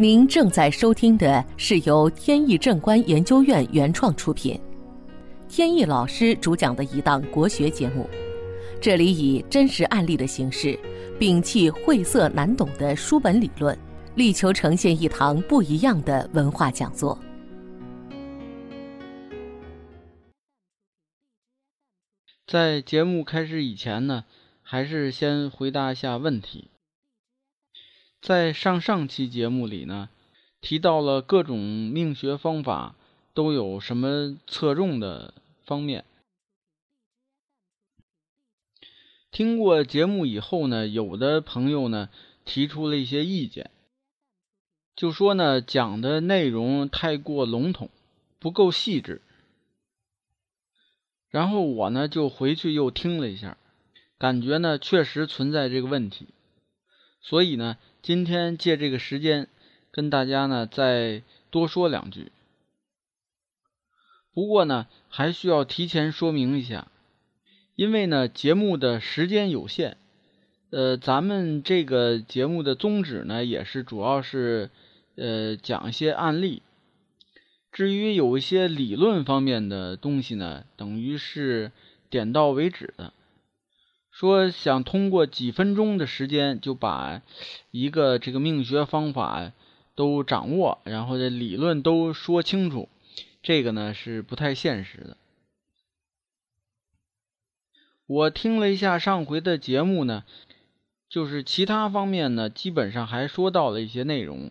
您正在收听的是由天意正观研究院原创出品，天意老师主讲的一档国学节目。这里以真实案例的形式，摒弃晦涩难懂的书本理论，力求呈现一堂不一样的文化讲座。在节目开始以前呢，还是先回答一下问题。在上上期节目里呢，提到了各种命学方法都有什么侧重的方面。听过节目以后呢，有的朋友呢提出了一些意见，就说呢讲的内容太过笼统，不够细致。然后我呢就回去又听了一下，感觉呢确实存在这个问题，所以呢今天借这个时间跟大家呢再多说两句。不过呢还需要提前说明一下。因为呢，节目的时间有限，呃，咱们这个节目的宗旨呢，也是主要是呃讲一些案例。至于有一些理论方面的东西呢，等于是点到为止的。说想通过几分钟的时间就把一个这个命学方法都掌握，然后这理论都说清楚，这个呢是不太现实的。我听了一下上回的节目呢，就是其他方面呢，基本上还说到了一些内容，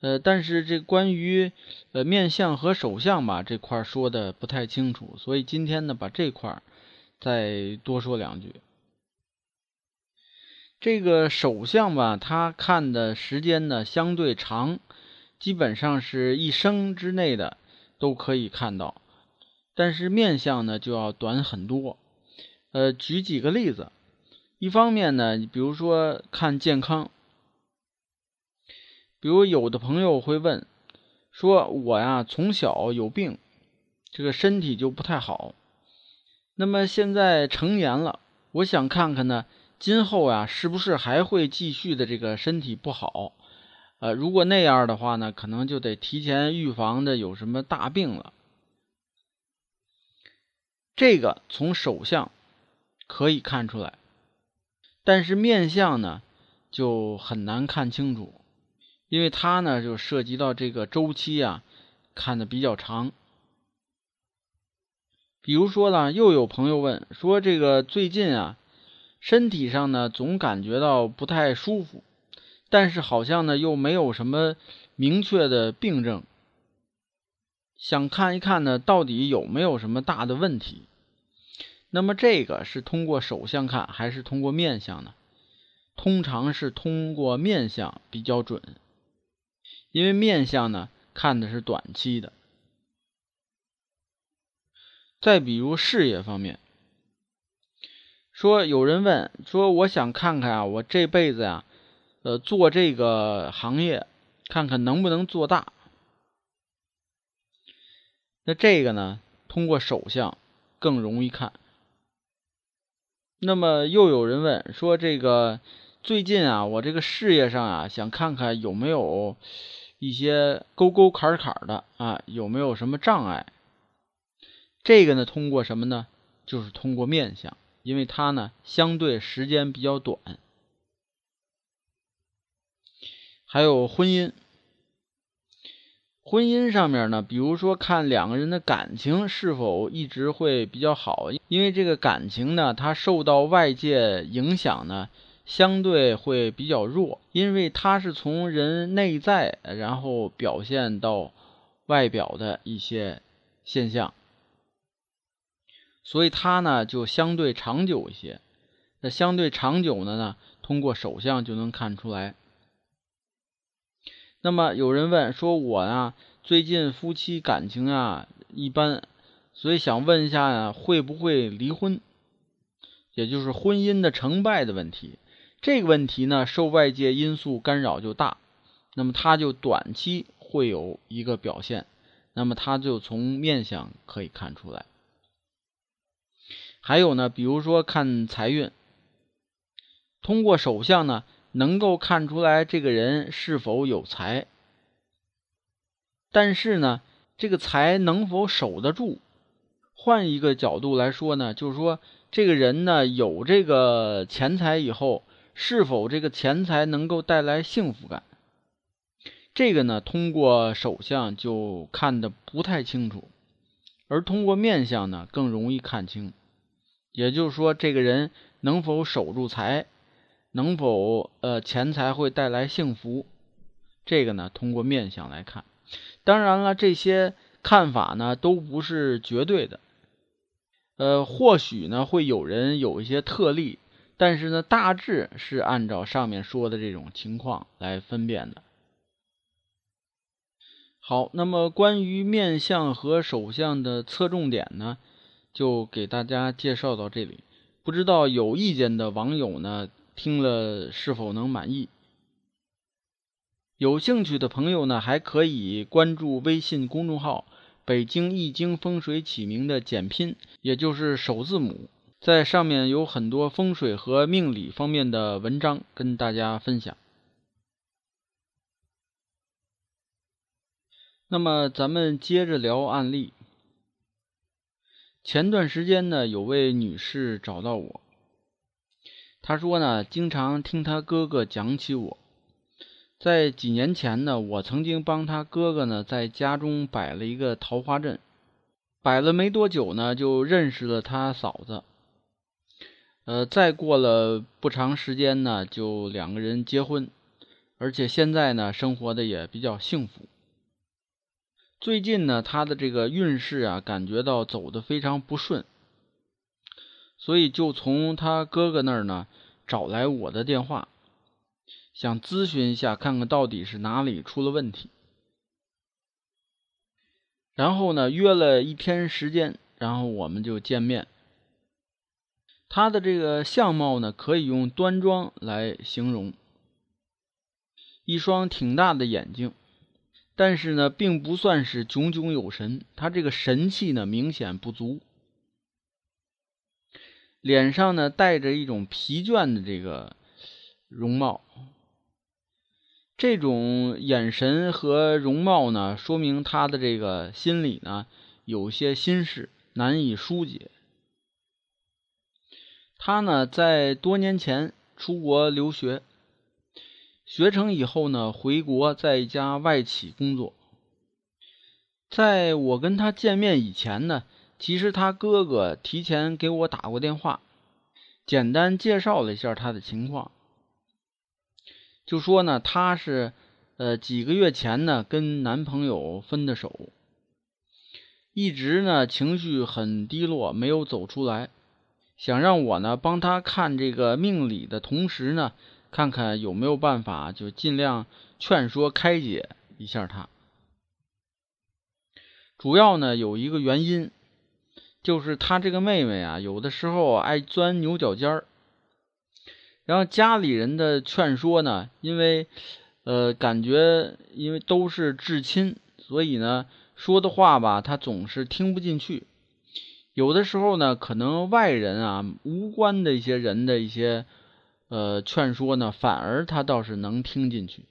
呃，但是这关于呃面相和手相吧这块说的不太清楚，所以今天呢把这块再多说两句。这个手相吧，他看的时间呢相对长，基本上是一生之内的都可以看到，但是面相呢就要短很多。呃，举几个例子。一方面呢，比如说看健康，比如有的朋友会问，说我呀从小有病，这个身体就不太好。那么现在成年了，我想看看呢，今后呀是不是还会继续的这个身体不好？呃，如果那样的话呢，可能就得提前预防的有什么大病了。这个从手相。可以看出来，但是面相呢就很难看清楚，因为它呢就涉及到这个周期啊，看的比较长。比如说呢，又有朋友问说，这个最近啊，身体上呢总感觉到不太舒服，但是好像呢又没有什么明确的病症，想看一看呢，到底有没有什么大的问题。那么这个是通过手相看还是通过面相呢？通常是通过面相比较准，因为面相呢看的是短期的。再比如事业方面，说有人问说我想看看啊，我这辈子呀，呃，做这个行业，看看能不能做大。那这个呢，通过手相更容易看。那么又有人问说：“这个最近啊，我这个事业上啊，想看看有没有一些沟沟坎坎的啊，有没有什么障碍？这个呢，通过什么呢？就是通过面相，因为它呢相对时间比较短。还有婚姻。”婚姻上面呢，比如说看两个人的感情是否一直会比较好，因为这个感情呢，它受到外界影响呢，相对会比较弱，因为它是从人内在然后表现到外表的一些现象，所以它呢就相对长久一些。那相对长久的呢，通过手相就能看出来。那么有人问说：“我呀，最近夫妻感情啊一般，所以想问一下呀，会不会离婚？也就是婚姻的成败的问题。这个问题呢，受外界因素干扰就大，那么它就短期会有一个表现，那么它就从面相可以看出来。还有呢，比如说看财运，通过手相呢。”能够看出来这个人是否有财，但是呢，这个财能否守得住？换一个角度来说呢，就是说这个人呢有这个钱财以后，是否这个钱财能够带来幸福感？这个呢，通过手相就看得不太清楚，而通过面相呢更容易看清。也就是说，这个人能否守住财，能否呃钱财会带来幸福，这个呢通过面相来看。当然了，这些看法呢都不是绝对的，呃，或许呢会有人有一些特例，但是呢大致是按照上面说的这种情况来分辨的。好，那么关于面相和手相的侧重点呢，就给大家介绍到这里。不知道有意见的网友呢，听了是否能满意？有兴趣的朋友呢，还可以关注微信公众号“北京易经风水起名”的简拼，也就是首字母，在上面有很多风水和命理方面的文章跟大家分享。那么咱们接着聊案例。前段时间呢，有位女士找到我，她说呢，经常听她哥哥讲起我。在几年前呢，我曾经帮她哥哥呢在家中摆了一个桃花阵，摆了没多久呢，就认识了他嫂子。呃，再过了不长时间呢，就两个人结婚，而且现在呢，生活的也比较幸福。最近呢，他的这个运势啊，感觉到走的非常不顺，所以就从他哥哥那儿呢找来我的电话，想咨询一下，看看到底是哪里出了问题。然后呢，约了一天时间，然后我们就见面。他的这个相貌呢，可以用端庄来形容，一双挺大的眼睛。但是呢，并不算是炯炯有神，他这个神气呢明显不足，脸上呢带着一种疲倦的这个容貌，这种眼神和容貌呢，说明他的这个心里呢有些心事难以疏解。他呢在多年前出国留学。学成以后呢，回国在一家外企工作。在我跟他见面以前呢，其实他哥哥提前给我打过电话，简单介绍了一下他的情况，就说呢，他是呃几个月前呢跟男朋友分的手，一直呢情绪很低落，没有走出来，想让我呢帮他看这个命理的同时呢。看看有没有办法，就尽量劝说开解一下他。主要呢有一个原因，就是他这个妹妹啊，有的时候爱钻牛角尖儿。然后家里人的劝说呢，因为呃感觉因为都是至亲，所以呢说的话吧，他总是听不进去。有的时候呢，可能外人啊无关的一些人的一些。呃，劝说呢，反而他倒是能听进去。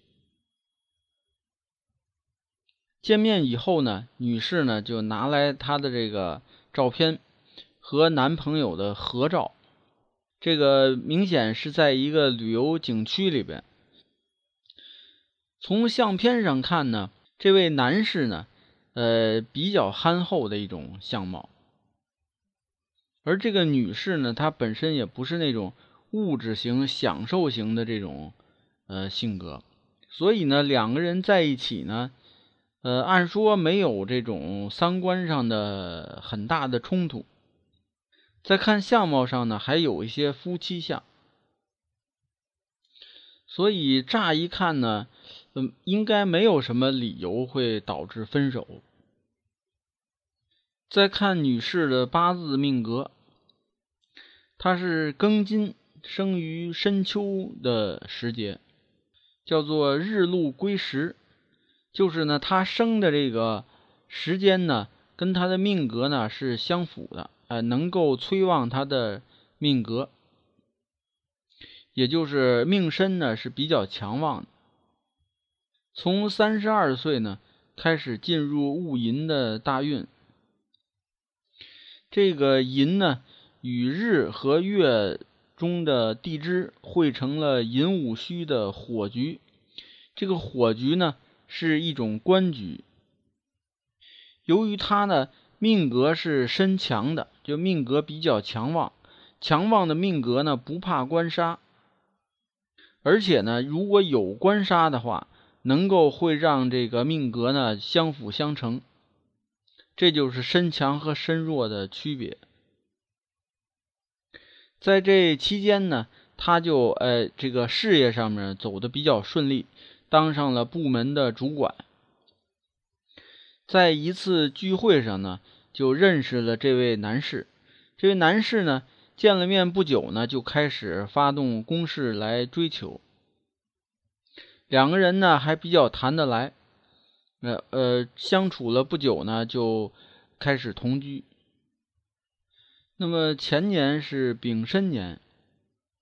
见面以后呢，女士呢就拿来她的这个照片和男朋友的合照，这个明显是在一个旅游景区里边。从相片上看呢，这位男士呢，呃，比较憨厚的一种相貌，而这个女士呢，她本身也不是那种。物质型、享受型的这种呃性格，所以呢，两个人在一起呢，呃，按说没有这种三观上的很大的冲突。再看相貌上呢，还有一些夫妻相，所以乍一看呢，嗯，应该没有什么理由会导致分手。再看女士的八字命格，她是庚金。生于深秋的时节，叫做日露归时，就是呢，他生的这个时间呢，跟他的命格呢是相符的，呃，能够催旺他的命格，也就是命身呢是比较强旺的。从三十二岁呢开始进入戊寅的大运。这个寅呢，与日和月中的地支汇成了寅午戌的火局。这个火局呢，是一种官局。由于他呢命格是身强的，就命格比较强旺。强旺的命格呢，不怕官杀，而且呢，如果有官杀的话，能够会让这个命格呢相辅相成。这就是身强和身弱的区别。在这期间呢，他就呃这个事业上面走的比较顺利，当上了部门的主管。在一次聚会上呢，就认识了这位男士。这位男士呢，见了面不久呢，就开始发动攻势来追求。两个人呢还比较谈得来，呃呃，相处了不久呢，就开始同居。那么前年是丙申年，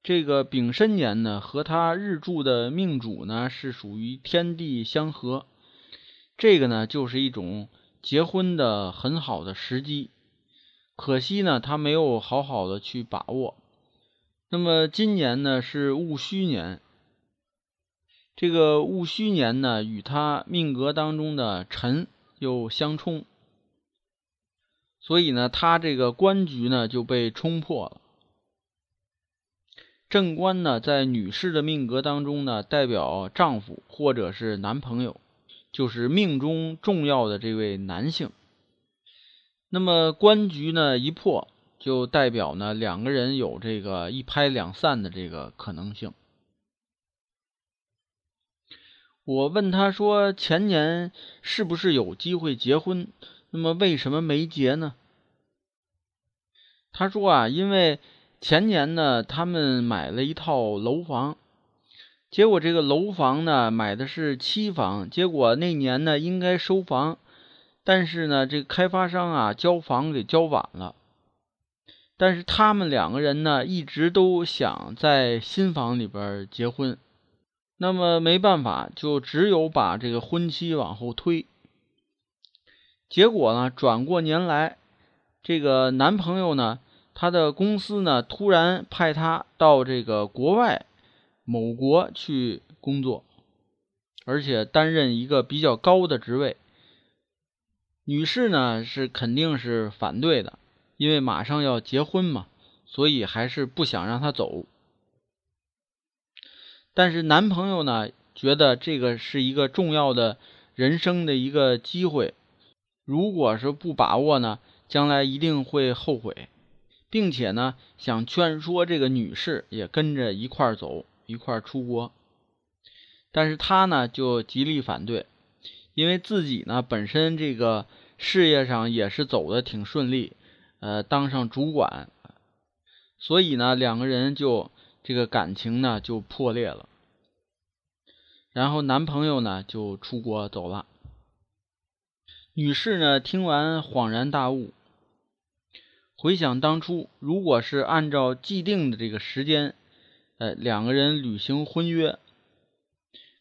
这个丙申年呢，和他日柱的命主呢是属于天地相合。这个呢，就是一种结婚的很好的时机，可惜呢，他没有好好的去把握。那么今年呢是戊戌年，这个戊戌年呢与他命格当中的辰又相冲，所以呢，他这个官局呢就被冲破了。正官呢在女士的命格当中呢，代表丈夫或者是男朋友。就是命中重要的这位男性，那么官局呢一破，就代表呢两个人有这个一拍两散的这个可能性。我问他说前年是不是有机会结婚？那么为什么没结呢？他说啊，因为前年呢他们买了一套楼房。结果这个楼房呢，买的是期房。结果那年呢，应该收房，但是呢，这个开发商啊，交房给交晚了。但是他们两个人呢，一直都想在新房里边结婚，那么没办法，就只有把这个婚期往后推。结果呢，转过年来，这个男朋友呢，他的公司呢，突然派他到这个国外。某国去工作，而且担任一个比较高的职位。女士呢是肯定是反对的，因为马上要结婚嘛，所以还是不想让他走。但是男朋友呢觉得这个是一个重要的人生的一个机会，如果是不把握呢，将来一定会后悔，并且呢想劝说这个女士也跟着一块走。一块出国，但是他呢就极力反对，因为自己呢本身这个事业上也是走的挺顺利，呃，当上主管，所以呢两个人就这个感情呢就破裂了。然后男朋友呢就出国走了，女士呢听完恍然大悟，回想当初，如果是按照既定的这个时间。呃，两个人履行婚约，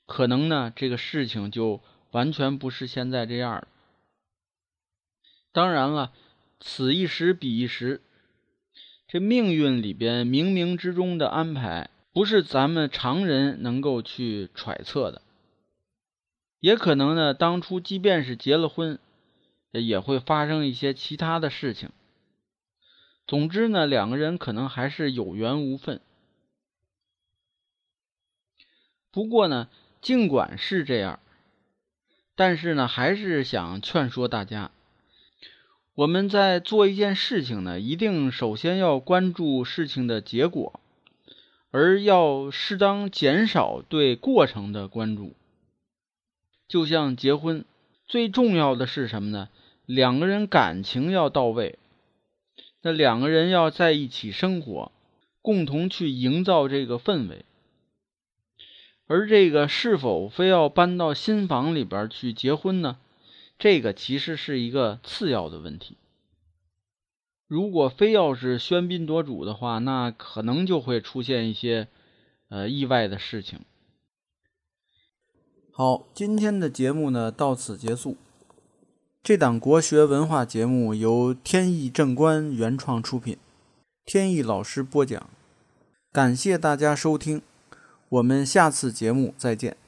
可能呢，这个事情就完全不是现在这样了。当然了，此一时彼一时，这命运里边冥冥之中的安排，不是咱们常人能够去揣测的。也可能呢，当初即便是结了婚，也会发生一些其他的事情。总之呢，两个人可能还是有缘无分。不过呢，尽管是这样，但是呢，还是想劝说大家，我们在做一件事情呢，一定首先要关注事情的结果，而要适当减少对过程的关注。就像结婚，最重要的是什么呢？两个人感情要到位，那两个人要在一起生活，共同去营造这个氛围。而这个是否非要搬到新房里边去结婚呢？这个其实是一个次要的问题。如果非要是喧宾夺主的话，那可能就会出现一些呃意外的事情。好，今天的节目呢到此结束。这档国学文化节目由天意正观原创出品，天意老师播讲。感谢大家收听，我们下次节目再见。